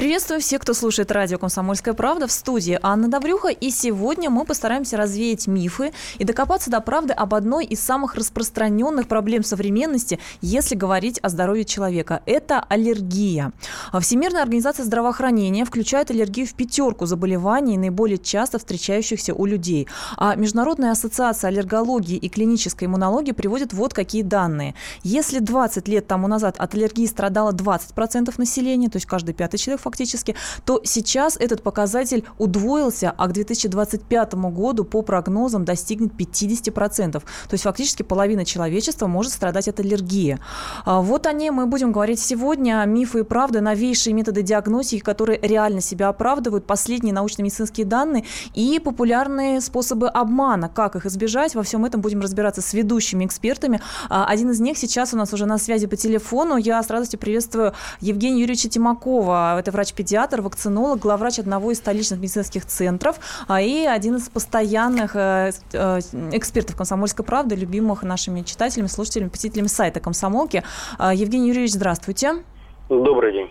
Приветствую всех, кто слушает радио «Комсомольская правда» в студии Анна Добрюха. И сегодня мы постараемся развеять мифы и докопаться до правды об одной из самых распространенных проблем современности, если говорить о здоровье человека. Это аллергия. Всемирная организация здравоохранения включает аллергию в пятерку заболеваний, наиболее часто встречающихся у людей. А Международная ассоциация аллергологии и клинической иммунологии приводит вот какие данные. Если 20 лет тому назад от аллергии страдало 20% населения, то есть каждый пятый человек фактически, то сейчас этот показатель удвоился, а к 2025 году по прогнозам достигнет 50%. То есть фактически половина человечества может страдать от аллергии. А, вот о ней мы будем говорить сегодня. Мифы и правда, новейшие методы диагностики, которые реально себя оправдывают, последние научно-медицинские данные и популярные способы обмана. Как их избежать? Во всем этом будем разбираться с ведущими экспертами. А, один из них сейчас у нас уже на связи по телефону. Я с радостью приветствую Евгения Юрьевича Тимакова. Это врач-педиатр, вакцинолог, главврач одного из столичных медицинских центров а, и один из постоянных э, э, экспертов «Комсомольской правды», любимых нашими читателями, слушателями, посетителями сайта «Комсомолки». А, Евгений Юрьевич, здравствуйте. Добрый день.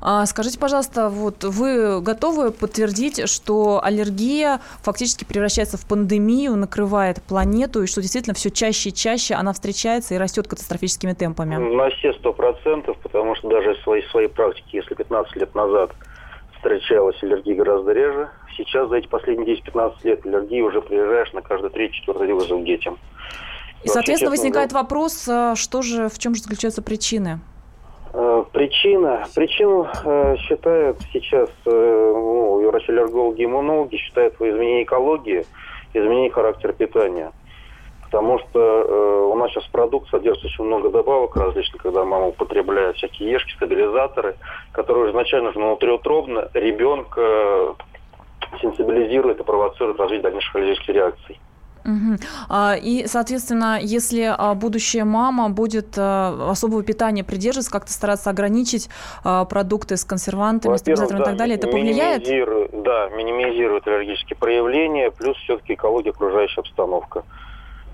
А, скажите, пожалуйста, вот вы готовы подтвердить, что аллергия фактически превращается в пандемию, накрывает планету, и что действительно все чаще и чаще она встречается и растет катастрофическими темпами? На все сто процентов, потому что даже в своей, своей практике, если 15 лет назад встречалась аллергия гораздо реже, сейчас за эти последние 10-15 лет аллергии уже приезжаешь на каждый третий-четвертый вызов детям. И, соответственно, возникает вопрос, а, что же, в чем же заключаются причины? Э, причина, причину э, считают сейчас э, ну, врачи-аллергологи, иммунологи считают в изменении экологии, изменении характера питания. Потому что э, у нас сейчас продукт содержит очень много добавок различных, когда мама употребляет всякие ешки, стабилизаторы, которые изначально же внутриутробно ребенка сенсибилизирует и провоцирует развитие дальнейших аллергических реакций. Угу. И, соответственно, если а, будущая мама будет а, особого питания придерживаться, как-то стараться ограничить продукты с консервантами, стабилизаторами да, и так далее, это повлияет? Да, минимизирует аллергические проявления, плюс все-таки экология, окружающая обстановка.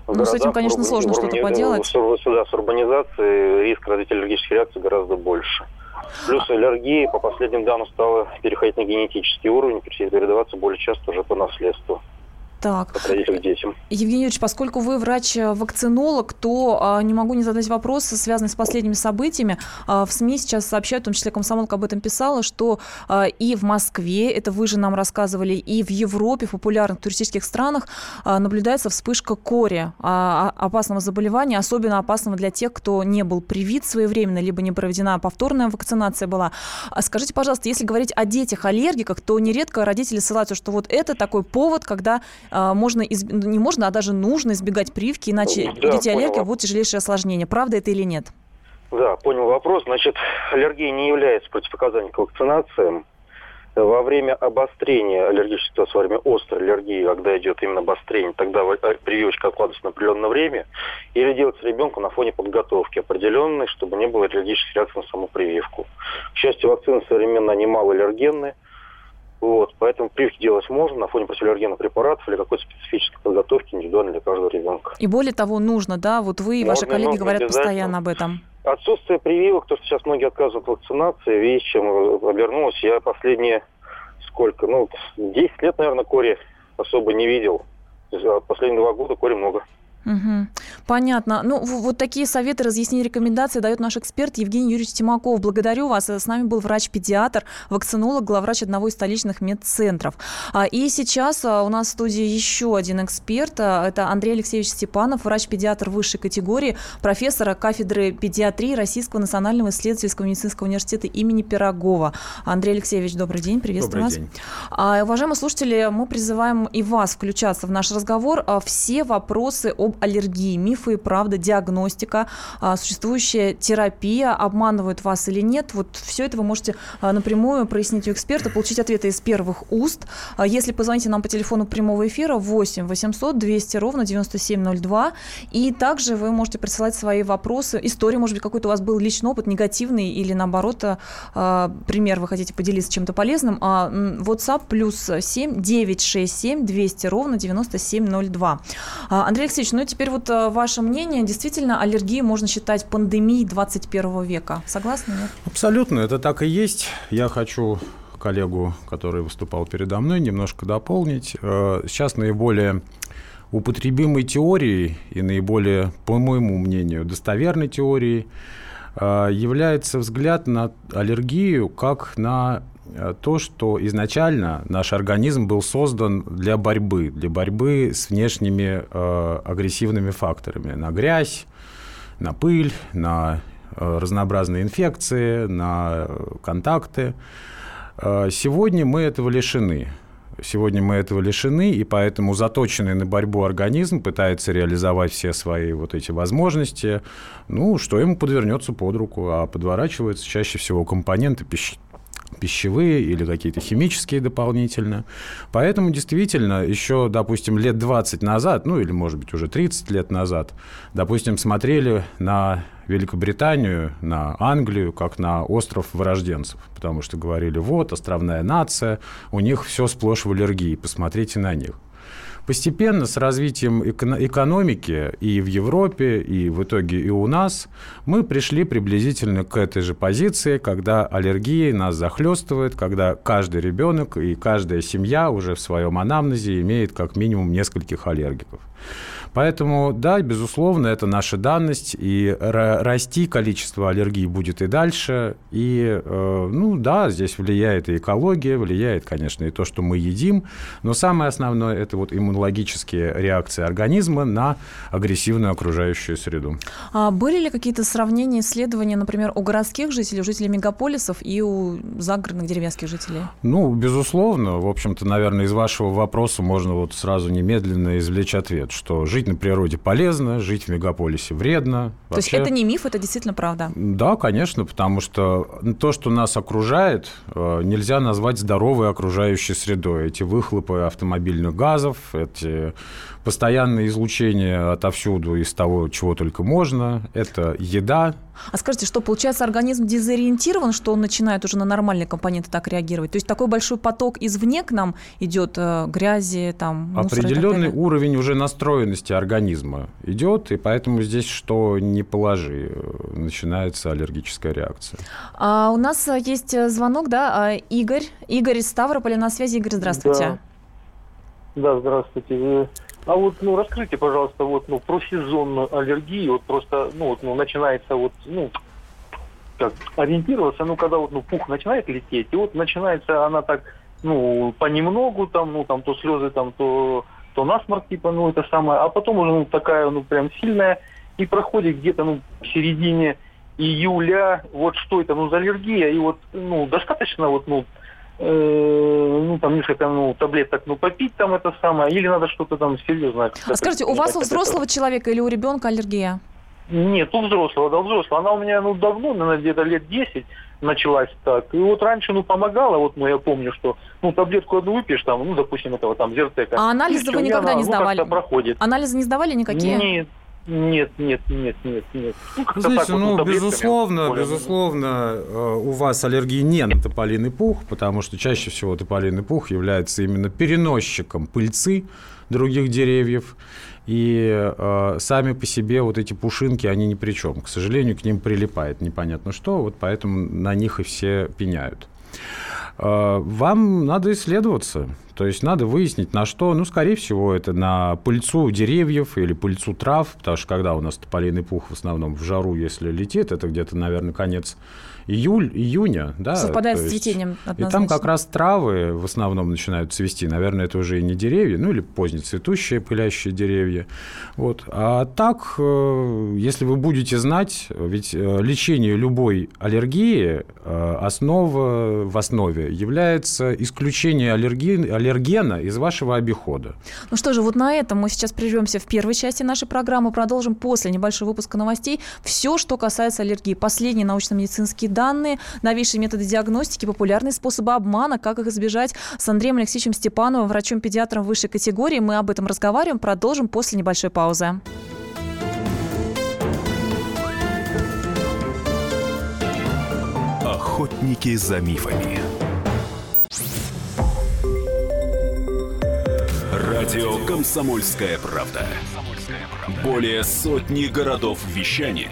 Ну, с этим, конечно, сложно что-то поделать. Сюда с урбанизацией риск развития аллергических реакций гораздо больше. Плюс аллергии, по последним данным, стала переходить на генетический уровень, передаваться более часто уже по наследству. Так. детям. Евгений Юрьевич, поскольку вы врач-вакцинолог, то а, не могу не задать вопрос, связанный с последними событиями. А, в СМИ сейчас сообщают, в том числе комсомолка об этом писала, что а, и в Москве, это вы же нам рассказывали, и в Европе, в популярных туристических странах а, наблюдается вспышка кори, а, а, опасного заболевания, особенно опасного для тех, кто не был привит своевременно, либо не проведена повторная вакцинация была. А скажите, пожалуйста, если говорить о детях-аллергиках, то нередко родители ссылаются, что вот это такой повод, когда можно, изб... Ну, не можно, а даже нужно избегать прививки, иначе да, у детей аллергия будут тяжелейшие осложнения. Правда это или нет? Да, понял вопрос. Значит, аллергия не является противопоказанием к вакцинациям. Во время обострения аллергической ситуации, во время острой аллергии, когда идет именно обострение, тогда э, прививочка откладывается на определенное время, или делается ребенку на фоне подготовки определенной, чтобы не было аллергических реакций на саму прививку. К счастью, вакцины современные, они малоаллергенные, вот, поэтому прививки делать можно на фоне противоаллергенных препаратов или какой-то специфической подготовки индивидуально для каждого ребенка. И более того, нужно, да? Вот вы и можно, ваши коллеги говорят постоянно об этом. Отсутствие прививок, то, что сейчас многие отказывают от вакцинации, видишь, чем обернулось. Я последние сколько, ну, 10 лет, наверное, кори особо не видел. Последние два года кори много. Угу. Понятно. Ну, вот такие советы, разъяснения, рекомендации дает наш эксперт Евгений Юрьевич Тимаков. Благодарю вас. С нами был врач-педиатр, вакцинолог, главврач одного из столичных медцентров. А, и сейчас а, у нас в студии еще один эксперт. А, это Андрей Алексеевич Степанов, врач-педиатр высшей категории, профессора кафедры педиатрии Российского национального исследовательского медицинского университета имени Пирогова. Андрей Алексеевич, добрый день, приветствую добрый вас. День. Уважаемые слушатели, мы призываем и вас включаться в наш разговор. Все вопросы об аллергии, мифы и правда, диагностика, а, существующая терапия, обманывают вас или нет. Вот все это вы можете а, напрямую прояснить у эксперта, получить ответы из первых уст. А, если позвоните нам по телефону прямого эфира 8 800 200 ровно 9702. И также вы можете присылать свои вопросы. История, может быть, какой-то у вас был личный опыт, негативный или наоборот, пример вы хотите поделиться чем-то полезным. WhatsApp плюс 7 967 200 ровно 9702. Андрей Алексеевич, ну теперь вот э, ваш ваше мнение, действительно аллергию можно считать пандемией 21 века. Согласны? Нет? Абсолютно, это так и есть. Я хочу коллегу, который выступал передо мной, немножко дополнить. Э, сейчас наиболее употребимой теорией и наиболее, по моему мнению, достоверной теорией э, является взгляд на аллергию как на то, что изначально наш организм был создан для борьбы, для борьбы с внешними э, агрессивными факторами, на грязь, на пыль, на э, разнообразные инфекции, на контакты. Э, сегодня мы этого лишены. Сегодня мы этого лишены, и поэтому заточенный на борьбу организм пытается реализовать все свои вот эти возможности. Ну, что ему подвернется под руку, а подворачиваются чаще всего компоненты пищи пищевые или какие-то химические дополнительно. Поэтому действительно еще, допустим, лет 20 назад, ну или, может быть, уже 30 лет назад, допустим, смотрели на Великобританию, на Англию, как на остров вырожденцев, потому что говорили, вот, островная нация, у них все сплошь в аллергии, посмотрите на них. Постепенно с развитием экономики и в Европе, и в итоге и у нас, мы пришли приблизительно к этой же позиции, когда аллергии нас захлестывает, когда каждый ребенок и каждая семья уже в своем анамнезе имеет как минимум нескольких аллергиков. Поэтому, да, безусловно, это наша данность, и расти количество аллергий будет и дальше. И, э, ну, да, здесь влияет и экология, влияет, конечно, и то, что мы едим, но самое основное – это вот иммунологические реакции организма на агрессивную окружающую среду. А были ли какие-то сравнения, исследования, например, у городских жителей, у жителей мегаполисов и у загородных деревенских жителей? Ну, безусловно. В общем-то, наверное, из вашего вопроса можно вот сразу немедленно извлечь ответ, что жить на природе полезно, жить в мегаполисе вредно. То Вообще, есть это не миф, это действительно правда? Да, конечно, потому что то, что нас окружает, э, нельзя назвать здоровой окружающей средой. Эти выхлопы автомобильных газов, эти постоянное излучение отовсюду из того, чего только можно. Это еда. А скажите, что получается организм дезориентирован, что он начинает уже на нормальные компоненты так реагировать? То есть такой большой поток извне к нам идет э, грязи, там, Определенный уровень уже настроенности организма идет, и поэтому здесь что не положи, э, начинается аллергическая реакция. А у нас э, есть э, звонок, да, а, Игорь. Игорь из Ставрополя на связи. Игорь, здравствуйте. Да, да здравствуйте. А вот, ну, раскройте, пожалуйста, вот, ну, про сезонную аллергию, вот просто, ну, вот, ну, начинается вот, ну, как ориентироваться, ну, когда вот, ну, пух начинает лететь, и вот начинается она так, ну, понемногу, там, ну, там, то слезы, там, то, то насморк, типа, ну, это самое, а потом уже, ну, такая, ну, прям сильная, и проходит где-то, ну, в середине июля, вот что это, ну, за аллергия, и вот, ну, достаточно, вот, ну, ну, там несколько ну, таблеток, ну, попить там это самое, или надо что-то там серьезное. А скажите, у вас у взрослого это... человека или у ребенка аллергия? Нет, у взрослого, да, у взрослого. Она у меня, ну, давно, наверное, где-то лет 10 началась так. И вот раньше, ну, помогала, вот, ну, я помню, что, ну, таблетку одну выпьешь, там, ну, допустим, этого там зертека. А анализы вы никогда она, не сдавали? Ну, проходит. Анализы не сдавали никакие? Нет, нет, нет, нет, нет, нет. Ну, Знаете, вот, ну, безусловно, безусловно, э, у вас аллергии не на тополиный пух, потому что чаще всего тополиный пух является именно переносчиком пыльцы других деревьев. И э, сами по себе вот эти пушинки, они ни при чем. К сожалению, к ним прилипает непонятно что, вот поэтому на них и все пеняют. Э, вам надо исследоваться. То есть надо выяснить, на что. Ну, скорее всего, это на пыльцу деревьев или пыльцу трав, потому что когда у нас тополиный пух в основном в жару, если летит, это где-то, наверное, конец июль, июня, да. Совпадает с цветением однозначно. И там как раз травы в основном начинают цвести. Наверное, это уже и не деревья, ну или поздние цветущие пылящие деревья. Вот. А так, э, если вы будете знать, ведь э, лечение любой аллергии э, основа, в основе является исключение аллергии, аллергена из вашего обихода. Ну что же, вот на этом мы сейчас прервемся в первой части нашей программы, продолжим после небольшого выпуска новостей. Все, что касается аллергии, последние научно-медицинские данные, новейшие методы диагностики, популярные способы обмана, как их избежать. С Андреем Алексеевичем Степановым, врачом-педиатром высшей категории. Мы об этом разговариваем. Продолжим после небольшой паузы. Охотники за мифами. Радио «Комсомольская правда». Более сотни городов вещания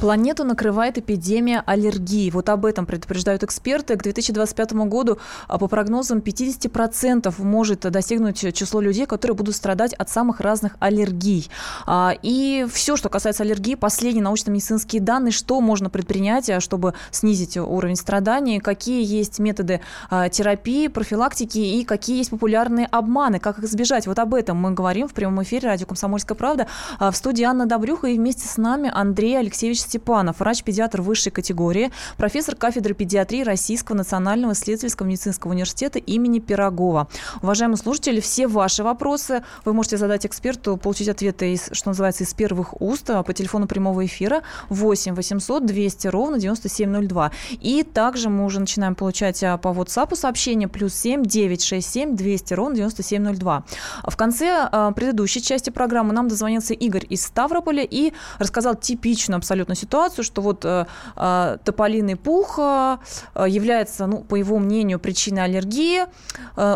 Планету накрывает эпидемия аллергии. Вот об этом предупреждают эксперты. К 2025 году, а, по прогнозам, 50% может достигнуть число людей, которые будут страдать от самых разных аллергий. А, и все, что касается аллергии, последние научно-медицинские данные, что можно предпринять, а, чтобы снизить уровень страданий, какие есть методы терапии, профилактики и какие есть популярные обманы, как их избежать. Вот об этом мы говорим в прямом эфире радио «Комсомольская правда». В студии Анна Добрюха и вместе с нами Андрей Алексеевич Степанов, врач-педиатр высшей категории, профессор кафедры педиатрии Российского национального исследовательского медицинского университета имени Пирогова. Уважаемые слушатели, все ваши вопросы вы можете задать эксперту, получить ответы, из, что называется, из первых уст а, по телефону прямого эфира 8 800 200 ровно 9702. И также мы уже начинаем получать а, по WhatsApp сообщения плюс 7 967 200 ровно 9702. В конце а, предыдущей части программы нам дозвонился Игорь из Ставрополя и рассказал типичную абсолютно ситуацию, что вот э, э, тополиный пух э, является, ну, по его мнению, причиной аллергии.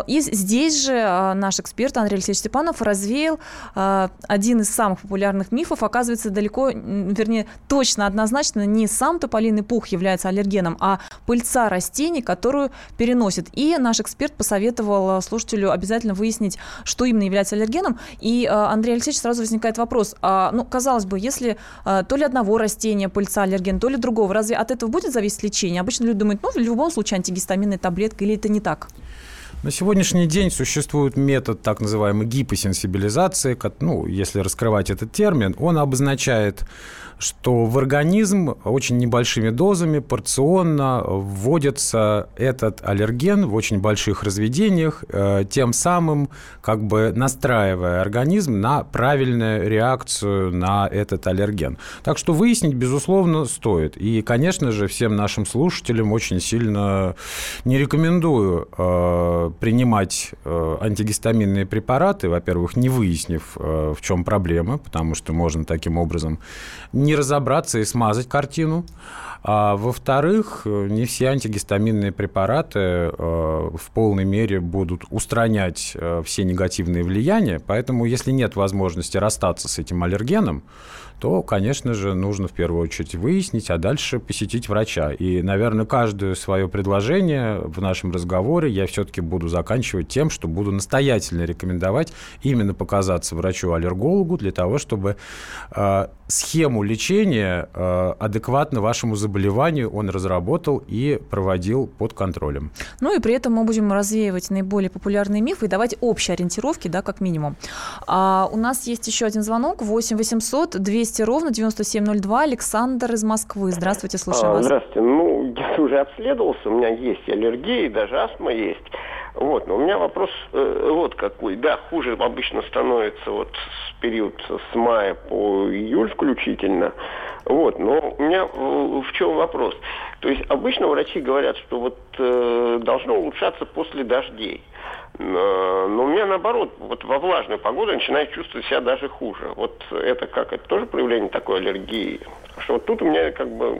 И здесь же наш эксперт Андрей Алексеевич Степанов развеял один из самых популярных мифов. Оказывается, далеко, вернее, точно, однозначно не сам тополиный пух является аллергеном, а пыльца растений, которую переносит. И наш эксперт посоветовал слушателю обязательно выяснить, что именно является аллергеном. И, Андрей Алексеевич, сразу возникает вопрос. А, ну, казалось бы, если то ли одного растения, растения, пыльца, аллерген, то ли другого. Разве от этого будет зависеть лечение? Обычно люди думают, ну, в любом случае антигистаминная таблетка, или это не так? На сегодняшний день существует метод так называемой гипосенсибилизации. Ну, если раскрывать этот термин, он обозначает что в организм очень небольшими дозами порционно вводится этот аллерген в очень больших разведениях, э, тем самым как бы настраивая организм на правильную реакцию на этот аллерген. Так что выяснить, безусловно, стоит. И, конечно же, всем нашим слушателям очень сильно не рекомендую э, принимать э, антигистаминные препараты, во-первых, не выяснив, в чем проблема, потому что можно таким образом не не разобраться и смазать картину. А во-вторых, не все антигистаминные препараты э, в полной мере будут устранять э, все негативные влияния, поэтому если нет возможности расстаться с этим аллергеном, то, конечно же, нужно в первую очередь выяснить, а дальше посетить врача. И, наверное, каждое свое предложение в нашем разговоре я все-таки буду заканчивать тем, что буду настоятельно рекомендовать именно показаться врачу-аллергологу для того, чтобы э, схему лечения э, адекватно вашему заболеванию он разработал и проводил под контролем. Ну и при этом мы будем развеивать наиболее популярные мифы и давать общие ориентировки, да, как минимум. А, у нас есть еще один звонок 8 800 200 200 ровно 9702. Александр из Москвы. Здравствуйте, слушаю а, вас. Здравствуйте. Ну, я уже обследовался, у меня есть аллергия, даже астма есть. Вот, но у меня вопрос э, вот какой. Да, хуже обычно становится вот с период с мая по июль включительно. Вот, но у меня в чем вопрос? То есть обычно врачи говорят, что вот э, должно улучшаться после дождей. Э, но у меня наоборот, вот во влажную погоду я начинаю чувствовать себя даже хуже. Вот это как? Это тоже проявление такой аллергии? Что вот тут у меня как бы...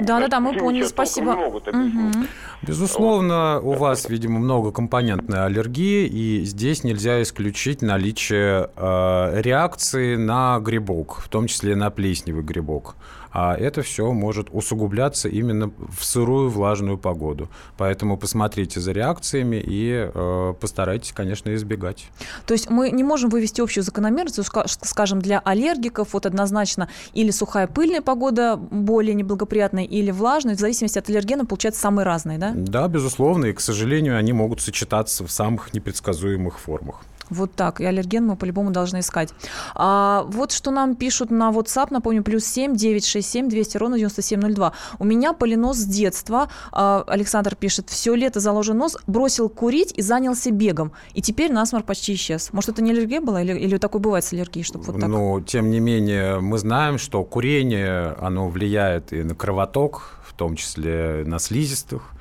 Да, да, да, мы поняли, спасибо. Угу. Безусловно, у вас, видимо, многокомпонентная аллергия, и здесь нельзя исключить наличие э, реакции на грибок, в том числе на плесневый грибок а это все может усугубляться именно в сырую влажную погоду. Поэтому посмотрите за реакциями и э, постарайтесь, конечно, избегать. То есть мы не можем вывести общую закономерность, скажем, для аллергиков вот однозначно или сухая пыльная погода более неблагоприятная, или влажная, в зависимости от аллергена получается самые разные, да? Да, безусловно, и, к сожалению, они могут сочетаться в самых непредсказуемых формах. Вот так. И аллерген мы по-любому должны искать. А, вот что нам пишут на WhatsApp, напомню, плюс 7 967 200 ровно 9702. У меня полинос с детства. А, Александр пишет, все лето заложен нос, бросил курить и занялся бегом. И теперь насморк почти исчез. Может, это не аллергия была или, или такое бывает с аллергией, чтобы вот так? Ну, тем не менее, мы знаем, что курение, оно влияет и на кровоток, в том числе на слизистых.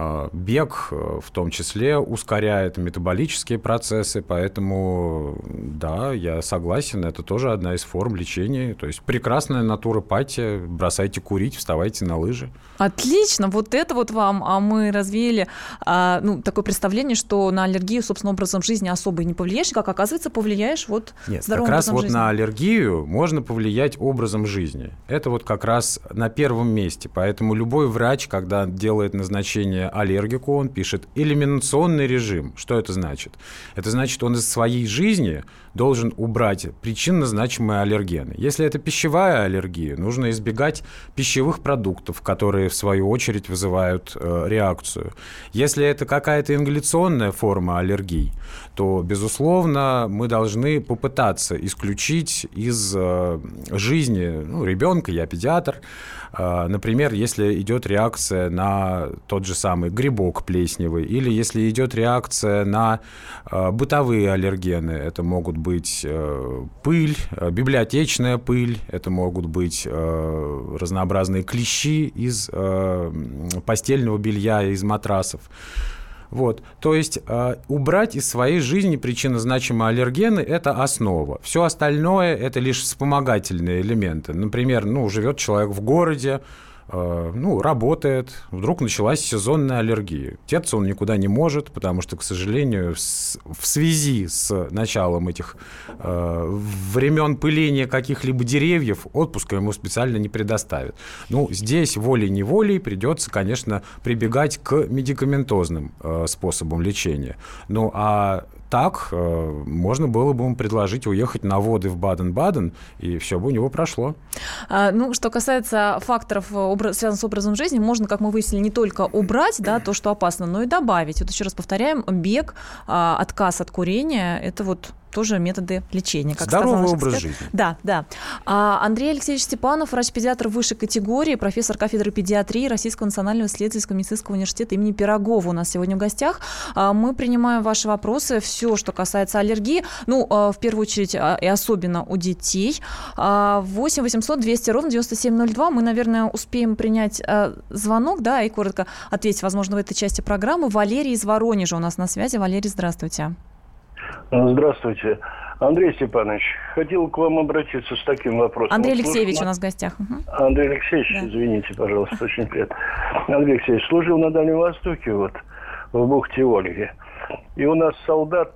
А, бег э, в том числе ускоряет метаболические процессы, поэтому да, я согласен, это тоже одна из форм лечения. То есть прекрасная натуропатия, бросайте курить, вставайте на лыжи. Отлично, вот это вот вам, а мы развеяли а, ну, такое представление, что на аллергию, собственно, образом жизни особо и не повлияешь, как оказывается, повлияешь вот Нет, здоровым как раз вот жизни. на аллергию можно повлиять образом жизни. Это вот как раз на первом месте. Поэтому любой врач, когда делает назначение аллергику, он пишет элиминационный режим. Что это значит? Это значит, он из своей жизни должен убрать причинно значимые аллергены. Если это пищевая аллергия, нужно избегать пищевых продуктов, которые в свою очередь вызывают э, реакцию. Если это какая-то ингаляционная форма аллергии, то, безусловно, мы должны попытаться исключить из э, жизни ну, ребенка, я педиатр, э, например, если идет реакция на тот же самый грибок плесневый, или если идет реакция на э, бытовые аллергены, это могут быть э, пыль, э, библиотечная пыль, это могут быть э, разнообразные клещи из постельного белья, из матрасов. Вот, то есть э, убрать из своей жизни причинно-значимые аллергены – это основа. Все остальное – это лишь вспомогательные элементы. Например, ну, живет человек в городе, ну, работает, вдруг началась сезонная аллергия. Деться он никуда не может, потому что, к сожалению, в связи с началом этих э, времен пыления каких-либо деревьев отпуска ему специально не предоставят. Ну, здесь волей-неволей придется, конечно, прибегать к медикаментозным э, способам лечения. Ну, а так э, можно было бы ему предложить уехать на воды в Баден-Баден, и все бы у него прошло. А, Ну, что касается факторов, э, обра- связанных с образом жизни, можно, как мы выяснили, не только убрать, да, то, что опасно, но и добавить. Вот еще раз повторяем, бег, а, отказ от курения – это вот тоже методы лечения. Как сказал Здоровый наш образ жизни. Да, да. А, Андрей Алексеевич Степанов, врач-педиатр высшей категории, профессор кафедры педиатрии Российского национального исследовательского медицинского университета имени Пирогова у нас сегодня в гостях. А, Мы принимаем ваши вопросы, все, что касается аллергии, ну, а, в первую очередь, а, и особенно у детей. А, 8 800 200 ровно 9702. Мы, наверное, успеем принять а, звонок, да, и коротко ответить, возможно, в этой части программы. Валерий из Воронежа у нас на связи. Валерий, здравствуйте. Здравствуйте. Андрей Степанович, хотел к вам обратиться с таким вопросом. Андрей Алексеевич служил у нас в гостях. На- Андрей Алексеевич, Да. извините, пожалуйста, очень приятно. Андрей Алексеевич, служил на Дальнем Востоке, вот, в бухте Ольги. И у нас солдат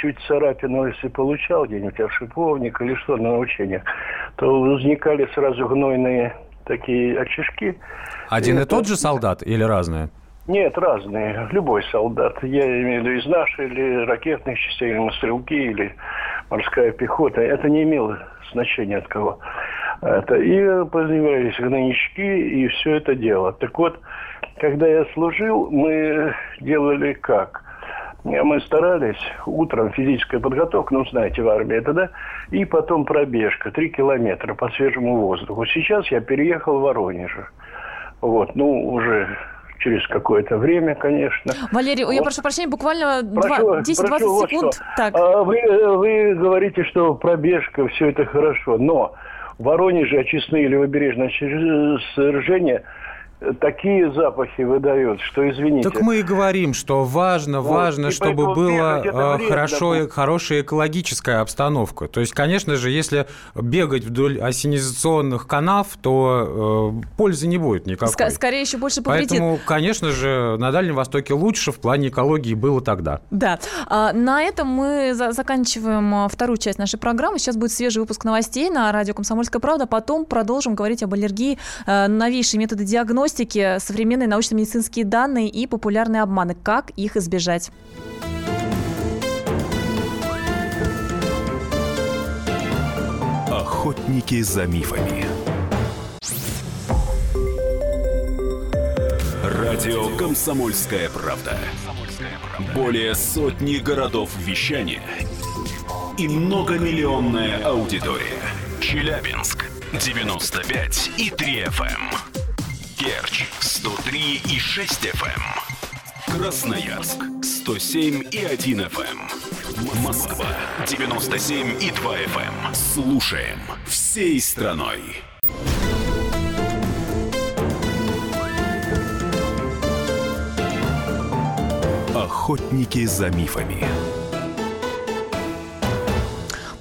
чуть царапину, если получал где-нибудь от шиповника или что на учениях, то возникали сразу гнойные такие очишки. Один и Это- тот же солдат или разные? Нет, разные. Любой солдат. Я имею в виду из нашей, или ракетных частей, или стрелки, или морская пехота. Это не имело значения от кого. Это, и появились гнойнички, и все это дело. Так вот, когда я служил, мы делали как? Мы старались утром физическая подготовка, ну, знаете, в армии это, да, и потом пробежка, три километра по свежему воздуху. Сейчас я переехал в Воронеж. Вот, ну, уже через какое-то время, конечно. Валерий, я Вот. прошу прощения, буквально два- Прошу- 10-20 прошу вот секунд. что. Так. А Вы, вы говорите, что пробежка, все это хорошо, но в Воронеже очистные левобережные сооружения такие запахи выдают, что извините. Так мы и говорим, что важно, Вот, важно, и чтобы э, вредно хорошо, будет. хорошая экологическая обстановка. То есть, конечно же, если бегать вдоль осенизационных канав, то э, пользы не будет никакой. Ска- скорее еще больше повредит. Поэтому, конечно же, на Дальнем Востоке лучше в плане экологии было тогда. Да. А, На этом мы за- заканчиваем а, вторую часть нашей программы. Сейчас будет свежий выпуск новостей на радио «Комсомольская правда». Потом продолжим говорить об аллергии, э, новейшие методы диагностики, современные научно-медицинские данные и популярные обманы. Как их избежать? Охотники за мифами. Радио «Комсомольская правда». Более сотни городов вещания и многомиллионная аудитория. Челябинск 95 и 3 FM. Керчь 103 и 6 FM. Красноярск 107 и 1 FM. Москва 97 и 2 FM. Слушаем всей страной. Охотники за мифами.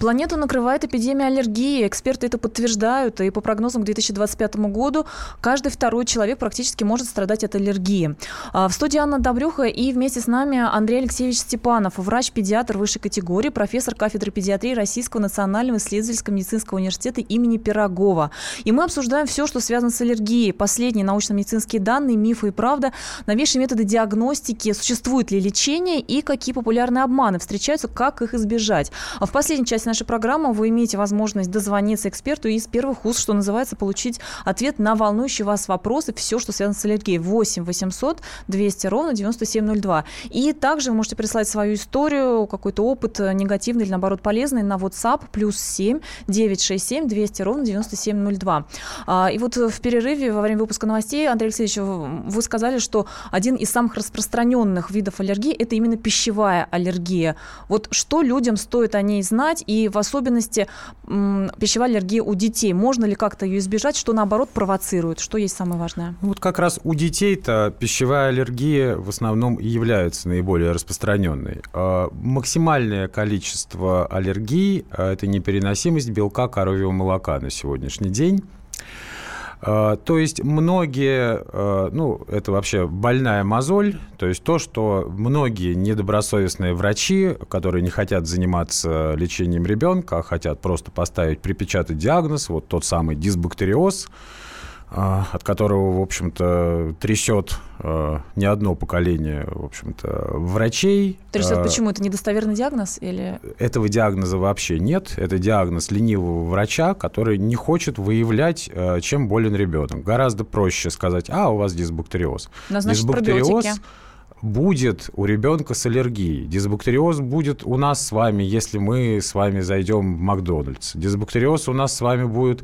Планету накрывает эпидемия аллергии. Эксперты это подтверждают. И по прогнозам к 2025 году каждый второй человек практически может страдать от аллергии. А, в студии Анна Добрюха и вместе с нами Андрей Алексеевич Степанов, врач-педиатр высшей категории, профессор кафедры педиатрии Российского национального исследовательского медицинского университета имени Пирогова. И мы обсуждаем все, что связано с аллергией. Последние научно-медицинские данные, мифы и правда, новейшие методы диагностики, существует ли лечение и какие популярные обманы встречаются, как их избежать. А в последней части нашей программы вы имеете возможность дозвониться эксперту и из первых уст, что называется, получить ответ на волнующие вас вопросы, все, что связано с аллергией. 8 800 200 ровно 9702. И также вы можете прислать свою историю, какой-то опыт негативный или, наоборот, полезный на WhatsApp плюс 7 967 200 ровно 9702. А, и вот в перерыве во время выпуска новостей, Андрей Алексеевич, вы сказали, что один из самых распространенных видов аллергии – это именно пищевая аллергия. Вот что людям стоит о ней знать и в особенности пищевая аллергия у детей. Можно ли как-то ее избежать, что наоборот провоцирует? Что есть самое важное? Ну, вот как раз у детей-то пищевая аллергия в основном является наиболее распространенной. А, максимальное количество аллергий а, – это непереносимость белка коровьего молока на сегодняшний день. А, то есть многие, а, ну, это вообще больная мозоль, то есть то, что многие недобросовестные врачи, которые не хотят заниматься лечением ребенка, а хотят просто поставить, припечатать диагноз, вот тот самый дисбактериоз, от которого, в общем-то, трясет а, не одно поколение, в общем-то, врачей. Трясет а, почему? Это недостоверный диагноз или... Этого диагноза вообще нет. Это диагноз ленивого врача, который не хочет выявлять, чем болен ребенок. Гораздо проще сказать, а, у вас дисбактериоз. Назначить дисбактериоз пробиотики будет у ребенка с аллергией. Дисбактериоз будет у нас с вами, если мы с вами зайдем в Макдональдс. Дисбактериоз у нас с вами будет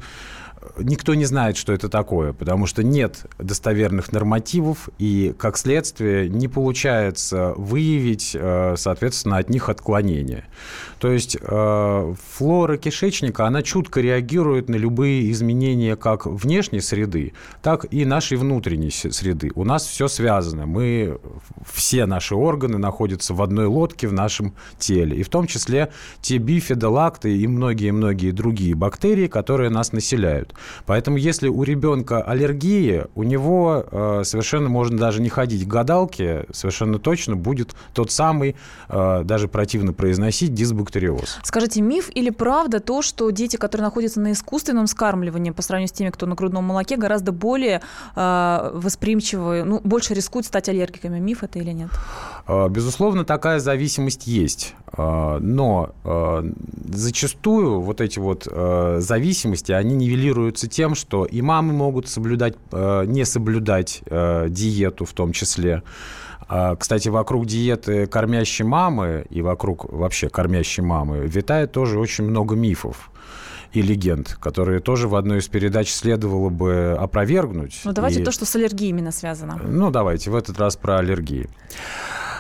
никто не знает, что это такое, потому что нет достоверных нормативов, и, как следствие, не получается выявить, э, соответственно, от них отклонения. То есть э, флора кишечника, она чутко реагирует на любые изменения как внешней среды, так и нашей внутренней среды. У нас все связано. Мы, все наши органы находятся в одной лодке в нашем теле, и в том числе те бифидолакты и многие-многие другие бактерии, которые нас населяют. Поэтому если у ребенка аллергия, у него э, совершенно можно даже не ходить к гадалке, совершенно точно будет тот самый, э, даже противно произносить, дисбактериоз. Скажите, миф или правда то, что дети, которые находятся на искусственном скармливании по сравнению с теми, кто на грудном молоке, гораздо более э, восприимчивы, ну, больше рискуют стать аллергиками? Миф это или нет? Э, безусловно, такая зависимость есть. Э, но э, зачастую вот эти вот зависимости, они нивелируют мотивируются тем, что и мамы могут соблюдать, э, не соблюдать э, диету в том числе. А, кстати, вокруг диеты кормящей мамы и вокруг вообще кормящей мамы витает тоже очень много мифов и легенд, которые тоже в одной из передач следовало бы опровергнуть. Ну, давайте и... то, что с аллергией именно связано. Ну, давайте, в этот раз про аллергии.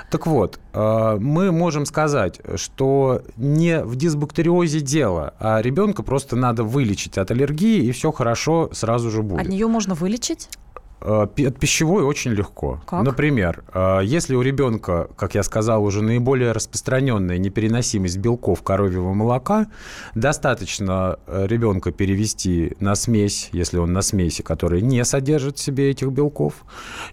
Так вот, э, мы можем сказать, что не в дисбактериозе дело, а ребенка просто надо вылечить от аллергии, и все хорошо сразу же будет. От нее можно вылечить? Э, от пищевой очень легко. Как? Например, э, если у ребенка, как я сказал, уже наиболее распространенная непереносимость белков коровьего молока, достаточно э, ребенка перевести на смесь, если он на смеси, которая не содержит в себе этих белков,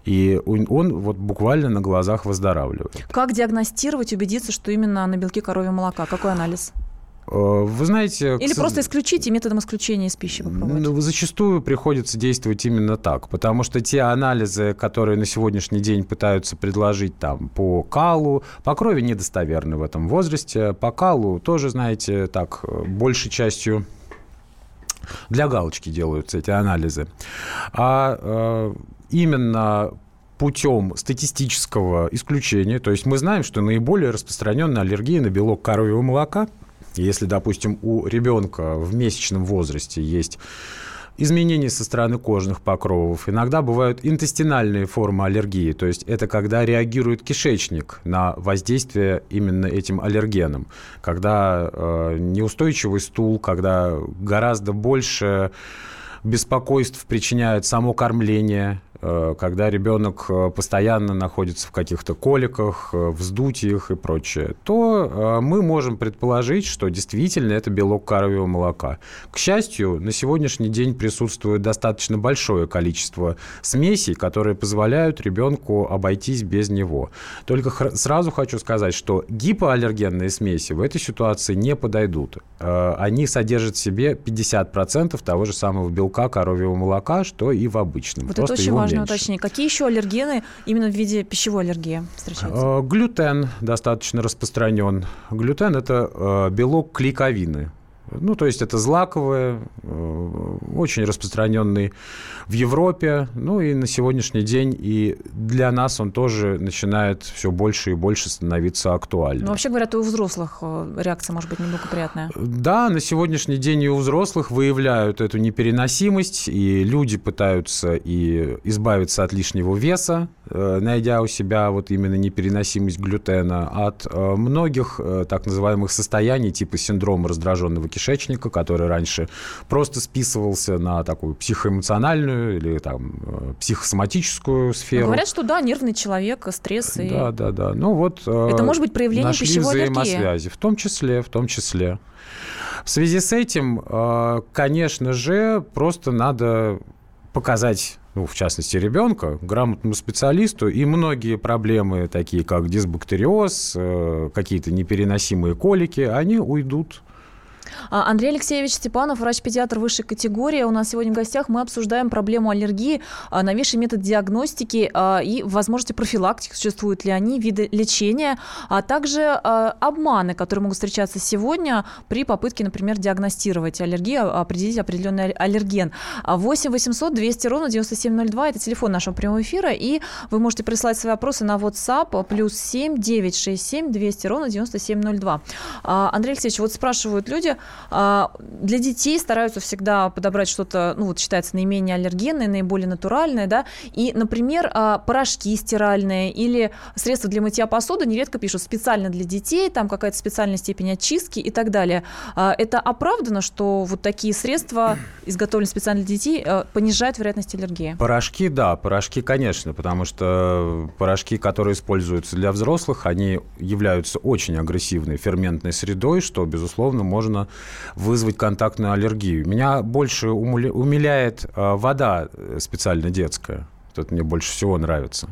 и он вот буквально на глазах выздоравливает. Как диагностировать, убедиться, что именно на белки коровьего молока? Какой анализ? Э, вы знаете... Или к... просто исключить и методом исключения из пищи попробовать? Ну, зачастую приходится действовать именно так, потому что те анализы, которые на сегодняшний день пытаются предложить там по калу, по крови недостоверны в этом возрасте, по калу тоже, знаете, так, большей частью для галочки делаются эти анализы. А э, именно путем статистического исключения, то есть мы знаем, что наиболее распространенная аллергия на белок коровьего молока, если, допустим, у ребенка в месячном возрасте есть изменения со стороны кожных покровов. Иногда бывают интестинальные формы аллергии, то есть это когда реагирует кишечник на воздействие именно этим аллергеном, когда э, неустойчивый стул, когда гораздо больше беспокойств причиняет само кормление, когда ребенок э, постоянно находится в каких-то коликах, э, вздутиях и прочее, то мы можем предположить, что действительно это белок коровьего молока. К счастью, на сегодняшний день присутствует достаточно большое количество смесей, которые позволяют ребенку обойтись без него. Только сразу хочу сказать, что гипоаллергенные смеси в этой ситуации не подойдут. Они содержат в себе 50% того же самого белка коровьего молока, что и в обычном. Вот Просто это очень важно важно уточнить. Какие еще аллергены именно в виде пищевой аллергии встречаются? Э, глютен достаточно распространен. Глютен – это э, белок клейковины. Ну, то есть это злаковые, э, очень распространенный в Европе, ну и на сегодняшний день и для нас он тоже начинает все больше и больше становиться актуальным. Ну, вообще говорят, и у взрослых э, реакция может быть неблагоприятная. Да, на сегодняшний день и у взрослых выявляют эту непереносимость, и люди пытаются и избавиться от лишнего веса, э, найдя у себя вот именно непереносимость глютена, от многих так называемых состояний типа синдрома раздраженного кишечника, который раньше просто списывался на такую психоэмоциональную или там э, психосоматическую сферу. Говорят, что да, нервный человек, стресс. И... Да, да, да. Ну вот. Э, Это может быть проявление нашли пищевой взаимосвязи, аллергии. в том числе, в том числе. В связи с этим, э, конечно же, просто надо показать ну, в частности, ребенка, грамотному специалисту, и многие проблемы, такие как дисбактериоз, какие-то непереносимые колики, они уйдут Андрей Алексеевич Степанов, врач-педиатр высшей категории. У нас сегодня в гостях мы обсуждаем проблему аллергии, а, новейший метод диагностики а, и возможности профилактики, существуют ли они, виды лечения, а также обманы, которые могут встречаться сегодня при попытке, например, диагностировать аллергию, определить определенный аллерген. 8 800 200 ровно 9702 – это телефон нашего прямого эфира, и вы можете присылать свои вопросы на WhatsApp плюс 7 967 200 ровно 9702. Андрей Алексеевич, вот спрашивают люди, а, для детей стараются всегда подобрать что-то, ну вот считается наименее аллергенное, наиболее натуральное, да, и, например, а, порошки стиральные или средства для мытья посуды нередко пишут специально для детей, там какая-то специальная степень очистки и так далее. А, это оправдано, что вот такие средства, изготовленные специально для детей, понижают вероятность аллергии? Порошки, да, порошки, конечно, потому что порошки, которые используются для взрослых, они являются очень агрессивной ферментной средой, что, безусловно, можно вызвать контактную аллергию. Меня больше умиляет а, вода э, специально детская. Это мне больше всего нравится.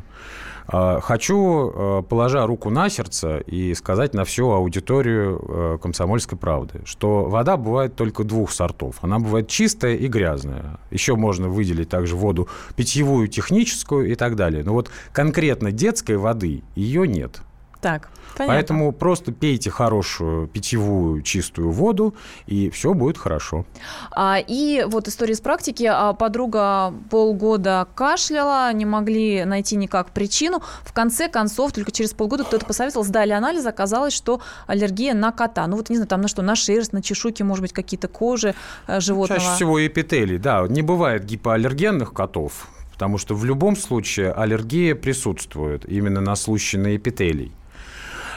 А, хочу, положа руку на сердце, и сказать на всю аудиторию «Комсомольской правды», что вода бывает только двух сортов. Она бывает чистая и грязная. Еще можно выделить также воду питьевую, техническую и так далее. Но вот конкретно детской воды ее нет. Так. Понятно. Поэтому просто пейте хорошую питьевую чистую воду, и все будет хорошо. А, и вот история из практики. А, подруга полгода кашляла, не могли найти никак причину. В конце концов, только через полгода кто-то посоветовал, сдали анализ, оказалось, что аллергия на кота. Ну вот не знаю, там на что, на шерсть, на чешуйки, может быть, какие-то кожи э, животного. Чаще всего эпителий, да. Не бывает гипоаллергенных котов, потому что в любом случае аллергия присутствует именно на случай на эпителий.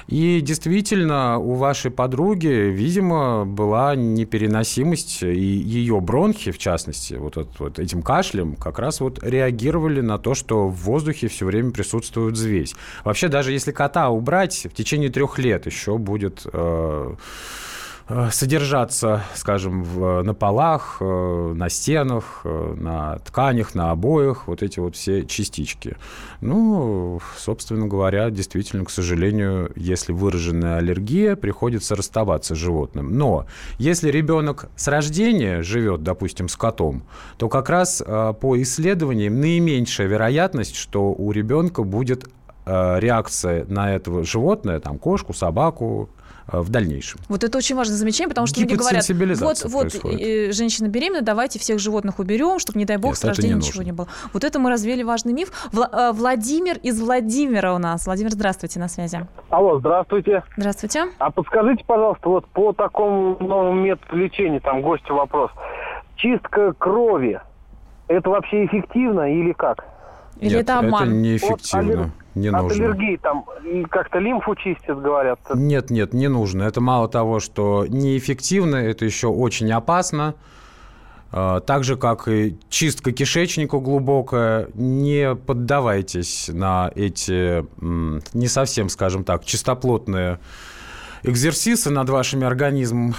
И действительно, у вашей подруги, видимо, была непереносимость, и ее бронхи, в частности, вот, вот, вот этим кашлем, как раз вот реагировали на то, что в воздухе все время присутствует взвесь. Вообще, даже если кота убрать, в течение трех лет еще будет... Э, содержаться, скажем, в, на полах, э, на стенах, э, на тканях, на обоях, вот эти вот все частички. Ну, собственно говоря, действительно, к сожалению, если выраженная аллергия, приходится расставаться с животным. Но если ребенок с рождения живет, допустим, с котом, то как раз по исследованиям наименьшая вероятность, что у ребенка будет реакция на этого животное, там, кошку, собаку, э, в дальнейшем. Вот это очень важное замечание, потому что люди говорят, вот, вот э, женщина беременна, давайте всех животных уберем, чтобы, не дай бог, Нет, с рождения не ничего не было. Вот это мы развели важный миф. Вла- э, Владимир из Владимира у нас. Владимир, здравствуйте, на связи. Алло, здравствуйте. Здравствуйте. А подскажите, пожалуйста, вот по такому новому методу лечения, там, гостю вопрос. Чистка крови, это вообще эффективно или как? Или Нет, это обман? это неэффективно. От, не от нужно. аллергии там как-то лимфу чистят, говорят. Нет, нет, не нужно. Это мало того, что неэффективно, это еще очень опасно. А, так же, как и чистка кишечника глубокая, не поддавайтесь на эти не совсем, скажем так, чистоплотные экзерсисы над вашим организмом,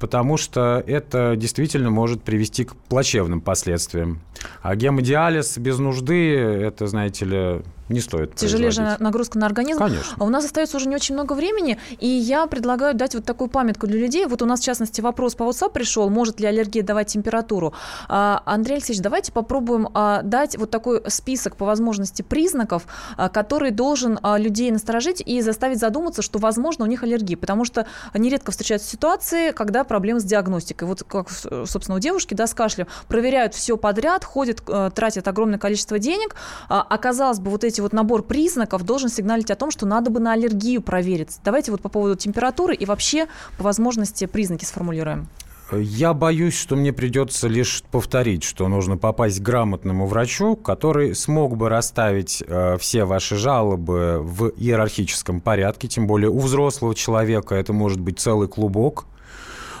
потому что это действительно может привести к плачевным последствиям. А гемодиализ без нужды, это, знаете ли, не стоит Тяжелее же нагрузка на организм. Конечно. А у нас остается уже не очень много времени, и я предлагаю дать вот такую памятку для людей. Вот у нас, в частности, вопрос по WhatsApp пришел, может ли аллергия давать температуру. А, Андрей Алексеевич, давайте попробуем а, дать вот такой список по возможности признаков, а, который должен а, людей насторожить и заставить задуматься, что, возможно, у них аллергия. Потому что нередко встречаются ситуации, когда проблемы с диагностикой. Вот как, собственно, у девушки, да, с кашлем, проверяют все подряд, ходят, э, тратят огромное количество денег, а, оказалось бы, вот эти вот набор признаков должен сигналить о том, что надо бы на аллергию провериться. Давайте вот по поводу температуры и вообще по возможности признаки сформулируем. Я боюсь, что мне придется лишь повторить, что нужно попасть к грамотному врачу, который смог бы расставить э, все ваши жалобы в иерархическом порядке, тем более у взрослого человека это может быть целый клубок.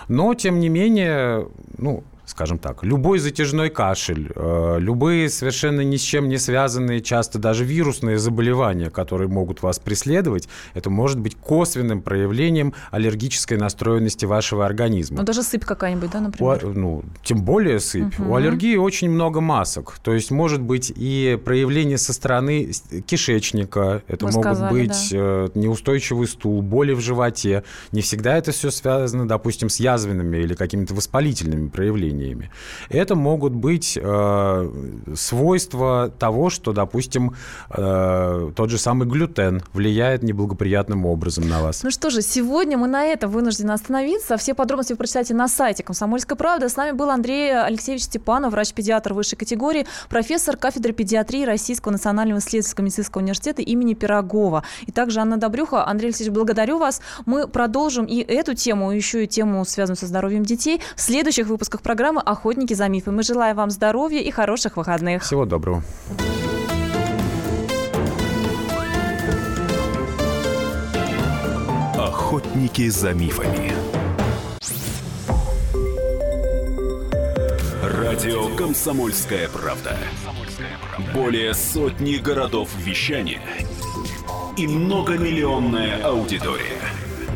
Но, тем не менее, ну, скажем так, любой затяжной кашель, э, любые совершенно ни с чем не связанные, часто даже вирусные заболевания, которые могут вас преследовать, это может быть косвенным проявлением аллергической настроенности вашего организма. Ну, даже сыпь какая-нибудь, да, например? У, ну, тем более сыпь. Угу. У аллергии очень много масок. То есть может быть и проявление со стороны кишечника, это Вы могут сказали, быть да. Э, неустойчивый стул, боли в животе. Не всегда это все связано, допустим, с язвенными или какими-то воспалительными проявлениями явлениями. Это могут быть э, свойства того, что, допустим, э, тот же самый глютен влияет неблагоприятным образом на вас. Ну что же, сегодня мы на этом вынуждены остановиться. Все подробности вы прочитаете на сайте «Комсомольской правды». С нами был Андрей Алексеевич Степанов, врач-педиатр высшей категории, профессор кафедры педиатрии Российского национального исследовательского медицинского университета имени Пирогова. И также Анна Добрюха. Андрей Алексеевич, благодарю вас. Мы продолжим и эту тему, и еще и тему, связанную со здоровьем детей, в следующих выпусках программы программы «Охотники за мифы». Мы желаем вам здоровья и хороших выходных. Всего доброго. Охотники за мифами. Радио «Комсомольская правда». Более сотни городов вещания и многомиллионная аудитория.